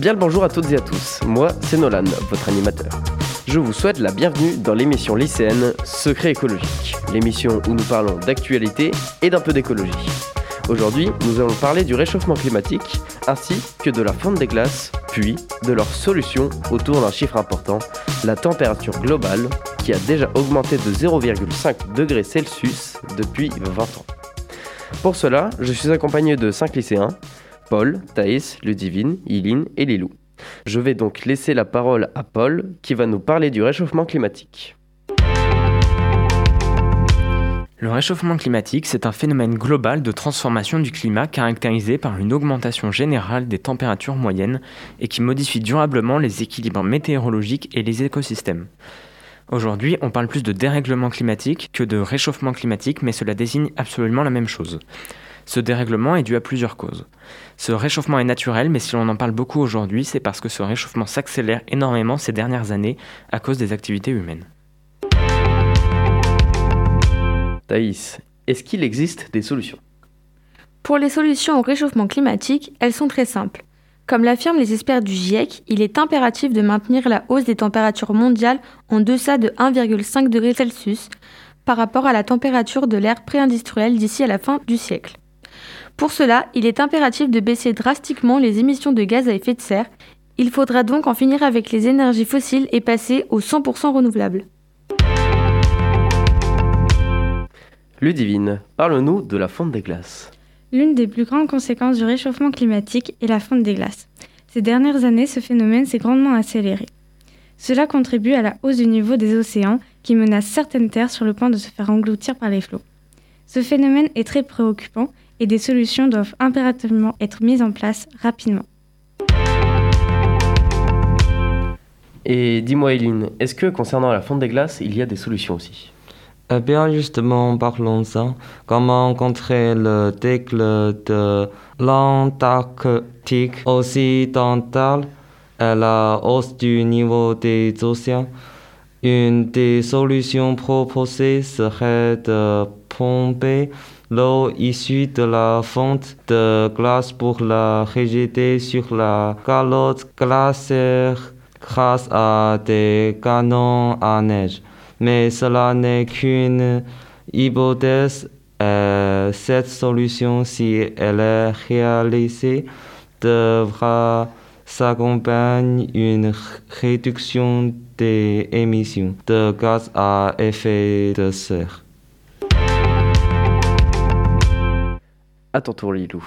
Bien le bonjour à toutes et à tous, moi c'est Nolan, votre animateur. Je vous souhaite la bienvenue dans l'émission lycéenne Secret écologique, l'émission où nous parlons d'actualité et d'un peu d'écologie. Aujourd'hui, nous allons parler du réchauffement climatique ainsi que de la fonte des glaces, puis de leurs solutions autour d'un chiffre important, la température globale qui a déjà augmenté de 0,5 degrés Celsius depuis 20 ans. Pour cela, je suis accompagné de 5 lycéens, Paul, Thaïs, Ludivine, Iline et Lilou. Je vais donc laisser la parole à Paul qui va nous parler du réchauffement climatique. Le réchauffement climatique, c'est un phénomène global de transformation du climat caractérisé par une augmentation générale des températures moyennes et qui modifie durablement les équilibres météorologiques et les écosystèmes. Aujourd'hui, on parle plus de dérèglement climatique que de réchauffement climatique, mais cela désigne absolument la même chose. Ce dérèglement est dû à plusieurs causes. Ce réchauffement est naturel, mais si l'on en parle beaucoup aujourd'hui, c'est parce que ce réchauffement s'accélère énormément ces dernières années à cause des activités humaines. Thaïs, est-ce qu'il existe des solutions? Pour les solutions au réchauffement climatique, elles sont très simples. Comme l'affirment les experts du GIEC, il est impératif de maintenir la hausse des températures mondiales en deçà de 1,5 degré Celsius par rapport à la température de l'ère pré-industrielle d'ici à la fin du siècle. Pour cela, il est impératif de baisser drastiquement les émissions de gaz à effet de serre. Il faudra donc en finir avec les énergies fossiles et passer aux 100% renouvelables. Ludivine, parle-nous de la fonte des glaces. L'une des plus grandes conséquences du réchauffement climatique est la fonte des glaces. Ces dernières années, ce phénomène s'est grandement accéléré. Cela contribue à la hausse du niveau des océans qui menace certaines terres sur le point de se faire engloutir par les flots. Ce phénomène est très préoccupant et des solutions doivent impérativement être mises en place rapidement. Et dis-moi Eileen, est-ce que concernant la fonte des glaces, il y a des solutions aussi? Eh bien, justement, parlons-en. Comment contrer le déclin de l'Antarctique occidental et la hausse du niveau des océans? Une des solutions proposées serait de pomper l'eau issue de la fonte de glace pour la rejeter sur la calotte glaciaire grâce à des canons à neige mais cela n'est qu'une hypothèse. Euh, cette solution, si elle est réalisée, devra s'accompagner d'une réduction des émissions de gaz à effet de serre. À ton tour, Lilou.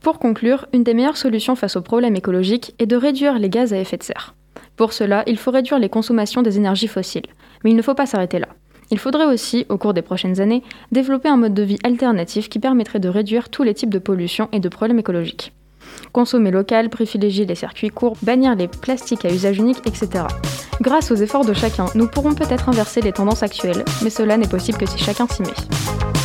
Pour conclure, une des meilleures solutions face aux problèmes écologiques est de réduire les gaz à effet de serre. Pour cela, il faut réduire les consommations des énergies fossiles. Mais il ne faut pas s'arrêter là. Il faudrait aussi, au cours des prochaines années, développer un mode de vie alternatif qui permettrait de réduire tous les types de pollution et de problèmes écologiques. Consommer local, privilégier les circuits courts, bannir les plastiques à usage unique, etc. Grâce aux efforts de chacun, nous pourrons peut-être inverser les tendances actuelles, mais cela n'est possible que si chacun s'y met.